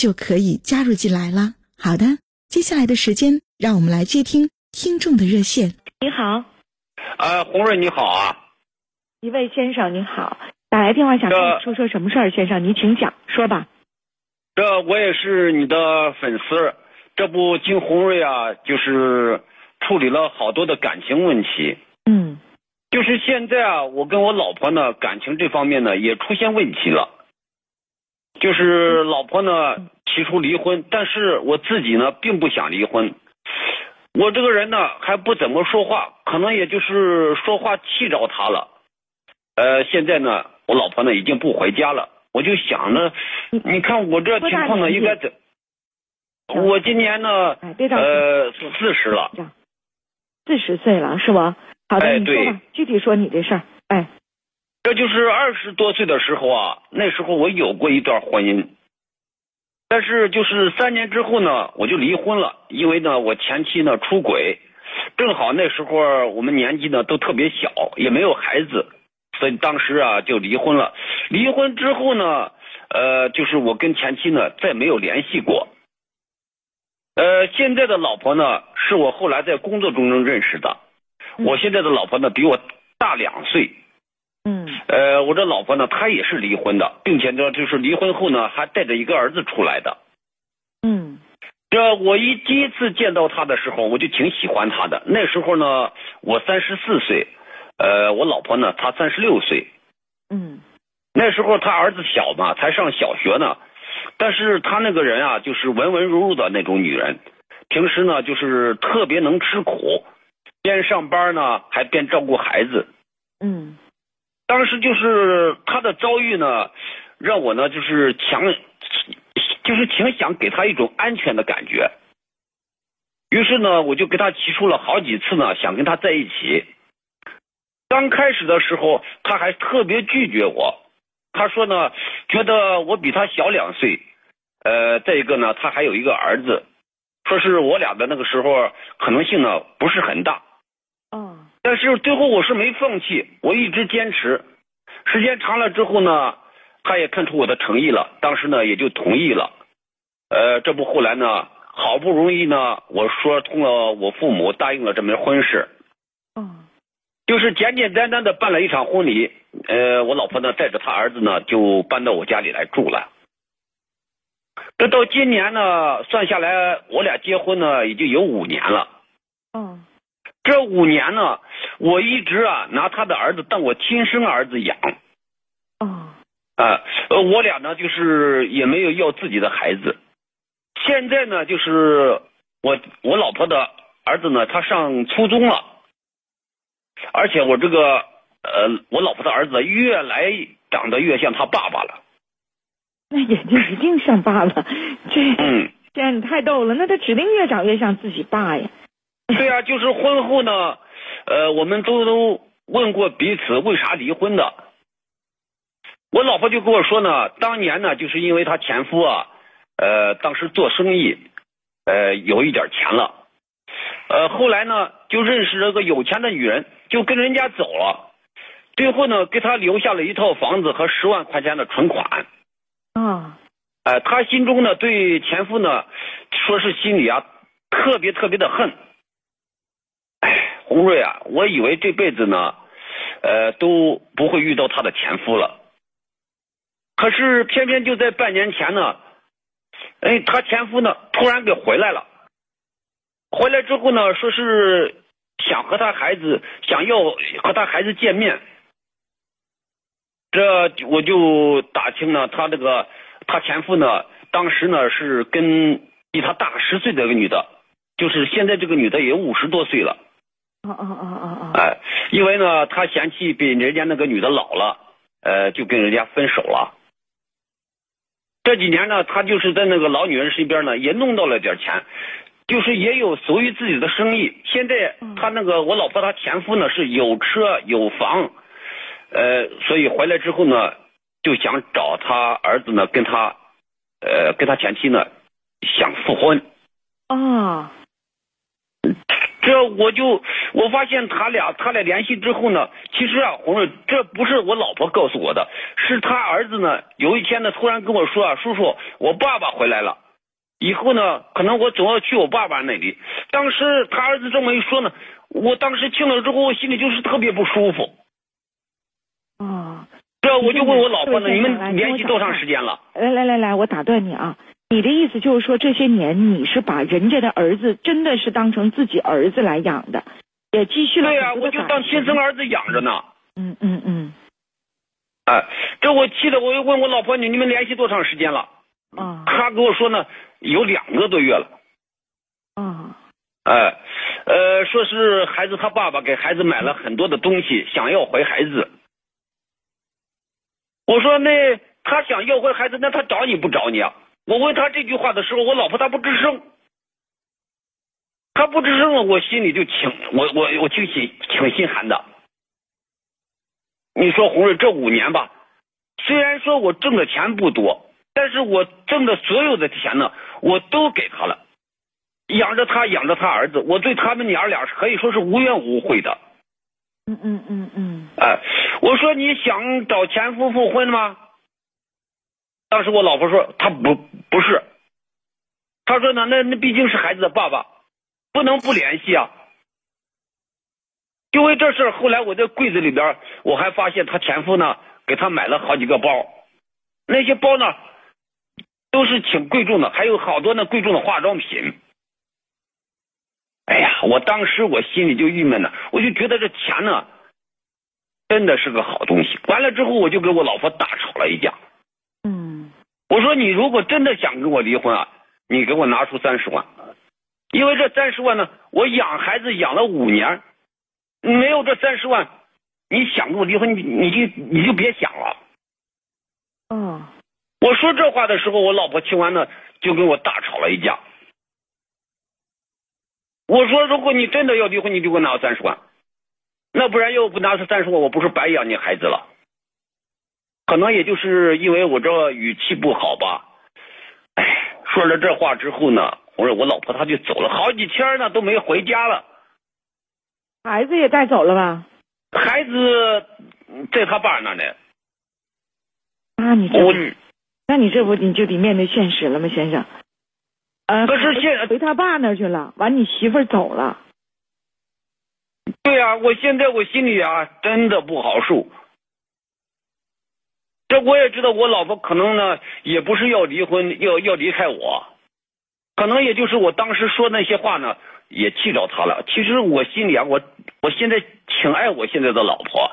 就可以加入进来了。好的，接下来的时间，让我们来接听听众的热线。你好，呃，洪瑞你好啊，一位先生您好，打来电话想跟你说说什么事儿？先生，您请讲，说吧。这我也是你的粉丝，这不金红瑞啊，就是处理了好多的感情问题。嗯，就是现在啊，我跟我老婆呢，感情这方面呢，也出现问题了。就是老婆呢提出离婚，但是我自己呢并不想离婚。我这个人呢还不怎么说话，可能也就是说话气着她了。呃，现在呢我老婆呢已经不回家了，我就想着，你看我这情况呢应该怎？我今年呢呃四十了，四十岁了是吧？好的，你说吧，具体说你的事儿，哎。这就是二十多岁的时候啊，那时候我有过一段婚姻，但是就是三年之后呢，我就离婚了，因为呢我前妻呢出轨，正好那时候我们年纪呢都特别小，也没有孩子，所以当时啊就离婚了。离婚之后呢，呃，就是我跟前妻呢再没有联系过。呃，现在的老婆呢是我后来在工作中认识的，我现在的老婆呢比我大两岁。嗯，呃，我这老婆呢，她也是离婚的，并且呢，就是离婚后呢，还带着一个儿子出来的。嗯，这我一第一次见到她的时候，我就挺喜欢她的。那时候呢，我三十四岁，呃，我老婆呢，她三十六岁。嗯，那时候她儿子小嘛，才上小学呢，但是她那个人啊，就是文文弱弱的那种女人，平时呢，就是特别能吃苦，边上班呢，还边照顾孩子。嗯。当时就是他的遭遇呢，让我呢就是强，就是挺想给他一种安全的感觉。于是呢，我就给他提出了好几次呢，想跟他在一起。刚开始的时候，他还特别拒绝我。他说呢，觉得我比他小两岁，呃，再一个呢，他还有一个儿子，说是我俩的那个时候可能性呢不是很大。嗯。但是最后我是没放弃，我一直坚持。时间长了之后呢，他也看出我的诚意了，当时呢也就同意了。呃，这不后来呢，好不容易呢，我说通了，我父母答应了这门婚事。嗯。就是简简单单的办了一场婚礼。呃，我老婆呢带着她儿子呢就搬到我家里来住了。这到今年呢，算下来我俩结婚呢已经有五年了。嗯。这五年呢，我一直啊拿他的儿子当我亲生儿子养。哦。啊，呃，我俩呢就是也没有要自己的孩子。现在呢，就是我我老婆的儿子呢，他上初中了。而且我这个呃，我老婆的儿子越来长得越像他爸爸了。那眼睛一定像爸爸，这嗯，这你太逗了，那他指定越长越像自己爸呀。对呀，就是婚后呢，呃，我们都都问过彼此为啥离婚的。我老婆就跟我说呢，当年呢，就是因为她前夫啊，呃，当时做生意，呃，有一点钱了，呃，后来呢，就认识了个有钱的女人，就跟人家走了，最后呢，给他留下了一套房子和十万块钱的存款。啊，呃，他心中呢，对前夫呢，说是心里啊，特别特别的恨。洪瑞啊，我以为这辈子呢，呃，都不会遇到他的前夫了。可是偏偏就在半年前呢，哎，他前夫呢，突然给回来了。回来之后呢，说是想和他孩子想要和他孩子见面。这我就打听了，他这个他前夫呢，当时呢是跟比他大十岁的一个女的，就是现在这个女的也五十多岁了。哦哦哦哦哦。哎，因为呢，他嫌弃比人家那个女的老了，呃，就跟人家分手了。这几年呢，他就是在那个老女人身边呢，也弄到了点钱，就是也有属于自己的生意。现在他那个我老婆她前夫呢是有车有房。呃，所以回来之后呢，就想找他儿子呢，跟他，呃，跟他前妻呢，想复婚。啊，这我就我发现他俩他俩联系之后呢，其实啊，红润，这不是我老婆告诉我的，是他儿子呢，有一天呢，突然跟我说啊，叔叔，我爸爸回来了，以后呢，可能我总要去我爸爸那里。当时他儿子这么一说呢，我当时听了之后，我心里就是特别不舒服。哦，这我就问我老婆呢，你们联系多长时间了？来来来来，我打断你啊！你的意思就是说，这些年你是把人家的儿子真的是当成自己儿子来养的，也积蓄了对呀，我就当亲生儿子养着呢。嗯嗯嗯。哎，这我气的，我又问我老婆你你们联系多长时间了？啊。她跟我说呢，有两个多月了。啊。哎，呃，说是孩子他爸爸给孩子买了很多的东西，想要回孩子。我说那他想要回孩子，那他找你不找你啊？我问他这句话的时候，我老婆她不吱声，她不吱声了，我心里就挺我我我挺心挺心寒的。你说红瑞这五年吧，虽然说我挣的钱不多，但是我挣的所有的钱呢，我都给他了，养着他养着他儿子，我对他们娘俩可以说是无怨无悔的。嗯嗯嗯嗯。哎，我说你想找前夫复婚吗？当时我老婆说她不不是，她说呢，那那毕竟是孩子的爸爸，不能不联系啊。因为这事后来我在柜子里边，我还发现她前夫呢给她买了好几个包，那些包呢都是挺贵重的，还有好多那贵重的化妆品。哎呀，我当时我心里就郁闷了，我就觉得这钱呢。真的是个好东西。完了之后，我就跟我老婆大吵了一架。嗯，我说你如果真的想跟我离婚啊，你给我拿出三十万，因为这三十万呢，我养孩子养了五年，没有这三十万，你想跟我离婚，你你就你就别想了。嗯，我说这话的时候，我老婆听完呢，就跟我大吵了一架。我说，如果你真的要离婚，你就给我拿三十万。那不然要不拿出三十万，我不是白养你孩子了？可能也就是因为我这语气不好吧。哎，说了这话之后呢，我说我老婆她就走了好几天呢，都没回家了。孩子也带走了吧？孩子在他爸那呢。啊，你这，那你这不你就得面对现实了吗，先生？呃，可是现回他爸那去了，完你媳妇走了。对呀，我现在我心里啊真的不好受。这我也知道，我老婆可能呢也不是要离婚，要要离开我，可能也就是我当时说那些话呢也气着她了。其实我心里啊，我我现在挺爱我现在的老婆。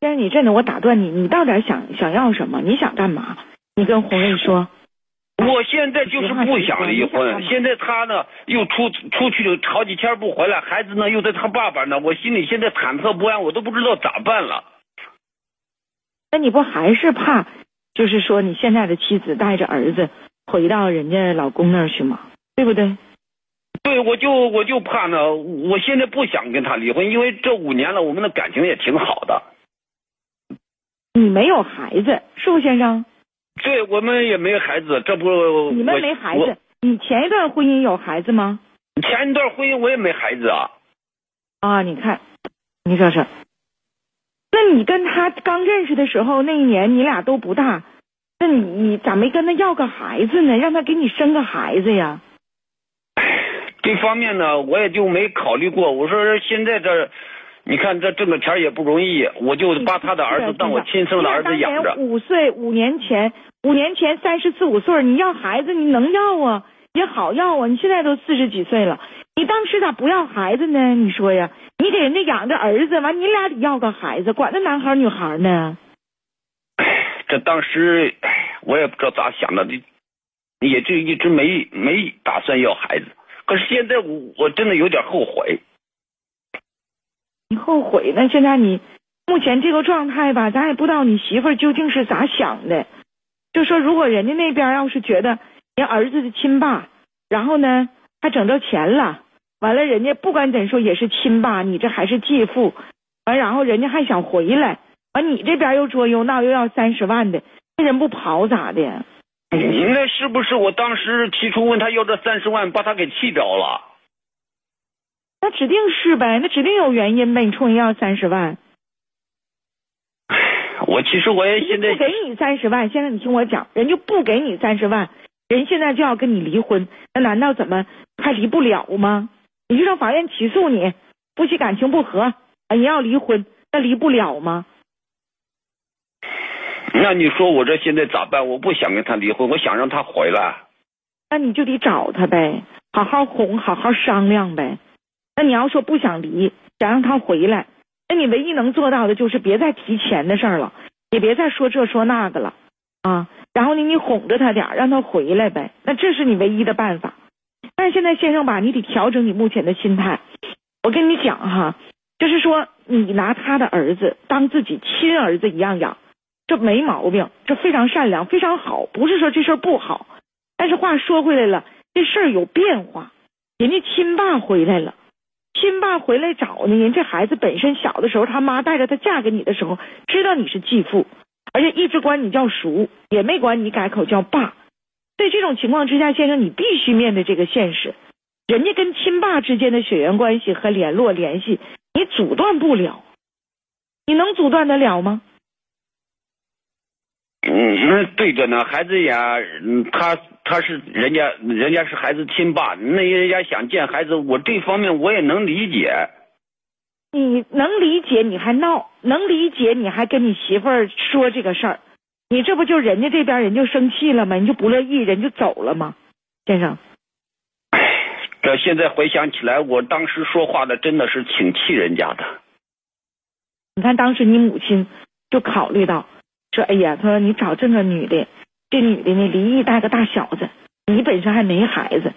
先生，你真的，我打断你，你到底想想要什么？你想干嘛？你跟红瑞说。我现在就是不想离婚，现在他呢又出出去了好几天不回来，孩子呢又在他爸爸那，我心里现在忐忑不安，我都不知道咋办了。那你不还是怕，就是说你现在的妻子带着儿子回到人家老公那儿去吗？对不对？对，我就我就怕呢，我现在不想跟他离婚，因为这五年了，我们的感情也挺好的。你没有孩子，是不，先生？对我们也没孩子，这不你们没孩子？你前一段婚姻有孩子吗？前一段婚姻我也没孩子啊。啊，你看，你说说，那你跟他刚认识的时候，那一年你俩都不大，那你你咋没跟他要个孩子呢？让他给你生个孩子呀？这方面呢，我也就没考虑过。我说现在这你看这挣个钱也不容易，我就把他的儿子当我亲生的儿子养着。五岁，五年前，五年前三十四五岁，你要孩子，你能要啊？也好要啊！你现在都四十几岁了，你当时咋不要孩子呢？你说呀，你给人家养着儿子，完你俩得要个孩子，管他男孩女孩呢？这当时，我也不知道咋想的，也就一直没没打算要孩子。可是现在我我真的有点后悔。你后悔呢？现在你目前这个状态吧，咱也不知道你媳妇究竟是咋想的。就说如果人家那边要是觉得。人儿子的亲爸，然后呢，还整着钱了，完了，人家不管怎说也是亲爸，你这还是继父，完，然后人家还想回来，完，你这边又捉又闹又要三十万的，那人不跑咋的？那是不是我当时提出问他要这三十万，把他给气着了？那指定是呗，那指定有原因呗，你冲人要三十万。我其实我也现在不给你三十万，先生，你听我讲，人就不给你三十万。人现在就要跟你离婚，那难道怎么还离不了吗？你就上法院起诉你，夫妻感情不和，啊，你要离婚，那离不了吗？那你说我这现在咋办？我不想跟他离婚，我想让他回来。那你就得找他呗，好好哄，好好商量呗。那你要说不想离，想让他回来，那你唯一能做到的就是别再提钱的事儿了，也别再说这说那个了啊。然后呢，你哄着他点让他回来呗。那这是你唯一的办法。但是现在先生吧，你得调整你目前的心态。我跟你讲哈，就是说你拿他的儿子当自己亲儿子一样养，这没毛病，这非常善良，非常好。不是说这事儿不好。但是话说回来了，这事儿有变化。人家亲爸回来了，亲爸回来找呢，人这孩子本身小的时候，他妈带着他嫁给你的时候，知道你是继父。而且一直管你叫叔，也没管你改口叫爸。在这种情况之下，先生，你必须面对这个现实：人家跟亲爸之间的血缘关系和联络联系，你阻断不了。你能阻断得了吗？嗯，那对着呢，孩子呀，他他是人家，人家是孩子亲爸，那人家想见孩子，我这方面我也能理解。你能理解，你还闹；能理解，你还跟你媳妇儿说这个事儿，你这不就人家这边人就生气了吗？你就不乐意，人就走了吗？先生，这现在回想起来，我当时说话的真的是挺气人家的。你看当时你母亲就考虑到说：“哎呀，她说你找这个女的，这女的呢离异带个大小子，你本身还没孩子，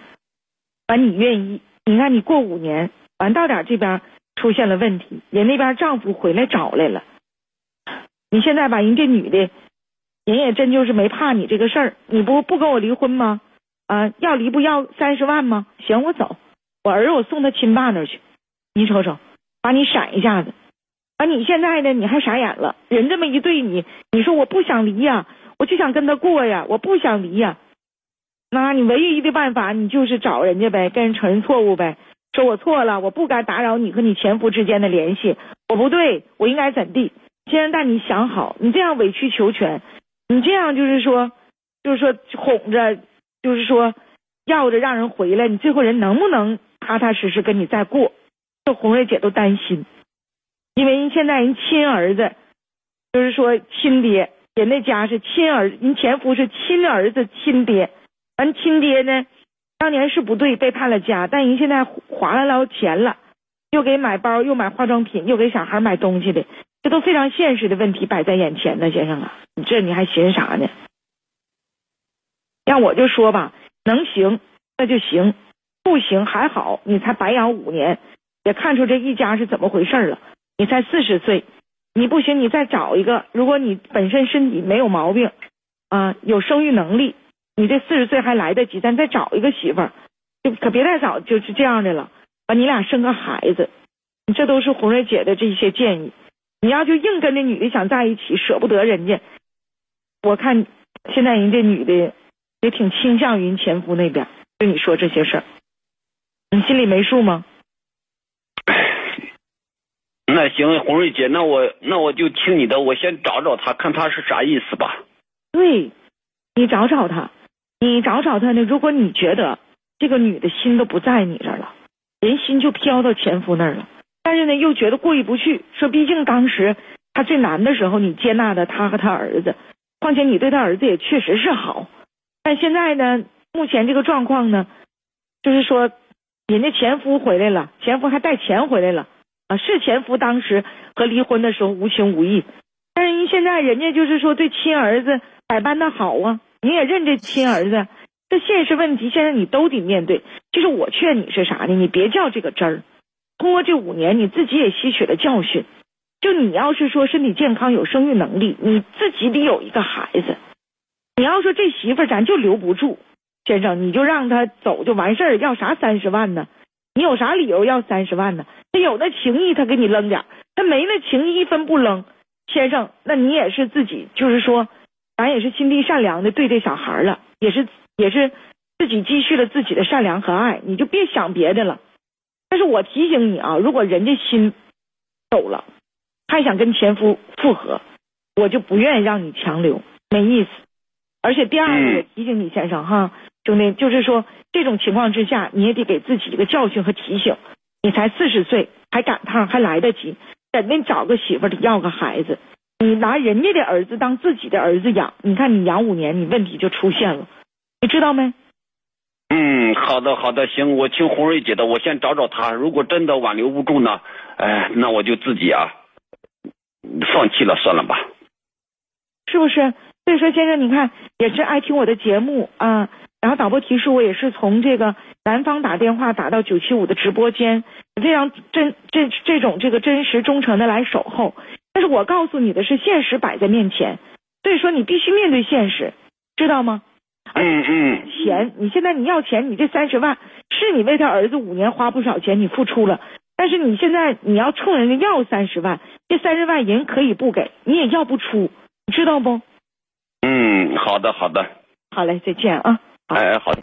完你愿意？你看你过五年，完到点这边。”出现了问题，人那边丈夫回来找来了。你现在把，人这女的，人也真就是没怕你这个事儿。你不不跟我离婚吗？啊，要离不要三十万吗？行，我走，我儿子我送他亲爸那儿去。你瞅瞅，把你闪一下子。啊，你现在呢？你还傻眼了？人这么一对你，你说我不想离呀，我就想跟他过呀，我不想离呀。那你唯一的办法，你就是找人家呗，跟人承认错误呗。说我错了，我不该打扰你和你前夫之间的联系，我不对，我应该怎地？先生，但你想好，你这样委曲求全，你这样就是说，就是说哄着，就是说要着让人回来，你最后人能不能踏踏实实跟你再过？这红瑞姐都担心，因为人现在人亲儿子，就是说亲爹，人那家是亲儿，人前夫是亲儿子亲爹，完亲爹呢？当年是不对，被判了家，但人现在划来了钱了，又给买包，又买化妆品，又给小孩买东西的，这都非常现实的问题摆在眼前呢，先生啊，你这你还寻啥呢？让我就说吧，能行那就行，不行还好，你才白养五年，也看出这一家是怎么回事了。你才四十岁，你不行，你再找一个，如果你本身身体没有毛病啊，有生育能力。你这四十岁还来得及，咱再找一个媳妇儿，就可别太早就是这样的了。把，你俩生个孩子，这都是红瑞姐的这些建议。你要就硬跟那女的想在一起，舍不得人家。我看现在人这女的也挺倾向于前夫那边，跟你说这些事儿，你心里没数吗？那行，红瑞姐，那我那我就听你的，我先找找他，看他是啥意思吧。对，你找找他。你找找他呢？如果你觉得这个女的心都不在你这儿了，人心就飘到前夫那儿了，但是呢又觉得过意不去，说毕竟当时他最难的时候你接纳的他和他儿子，况且你对他儿子也确实是好，但现在呢，目前这个状况呢，就是说人家前夫回来了，前夫还带钱回来了啊，是前夫当时和离婚的时候无情无义，但是现在人家就是说对亲儿子百般的好啊，你也认这亲儿子。这现实问题，现在你都得面对。就是我劝你是啥呢？你别较这个真儿。通过这五年，你自己也吸取了教训。就你要是说身体健康、有生育能力，你自己得有一个孩子。你要说这媳妇儿咱就留不住，先生，你就让他走就完事儿。要啥三十万呢？你有啥理由要三十万呢？他有那情谊，他给你扔点儿；他没那情谊，一分不扔。先生，那你也是自己，就是说，咱也是心地善良的对这小孩了，也是。也是自己积蓄了自己的善良和爱，你就别想别的了。但是我提醒你啊，如果人家心走了，还想跟前夫复合，我就不愿意让你强留，没意思。而且第二个也提醒你先生哈，兄弟，就是说这种情况之下，你也得给自己一个教训和提醒。你才四十岁，还赶趟，还来得及，肯定找个媳妇儿，要个孩子。你拿人家的儿子当自己的儿子养，你看你养五年，你问题就出现了。你知道没？嗯，好的，好的，行，我听红瑞姐的，我先找找他。如果真的挽留不住呢，哎，那我就自己啊，放弃了，算了吧。是不是？所以说，先生，你看也是爱听我的节目啊。然后导播提示我也是从这个南方打电话打到九七五的直播间，非常真这这种这个真实忠诚的来守候。但是我告诉你的是，现实摆在面前，所以说你必须面对现实，知道吗？嗯嗯，钱，你现在你要钱，你这三十万是你为他儿子五年花不少钱，你付出了，但是你现在你要冲人家要三十万，这三十万人可以不给，你也要不出，你知道不？嗯，好的好的，好嘞，再见啊。哎，好的。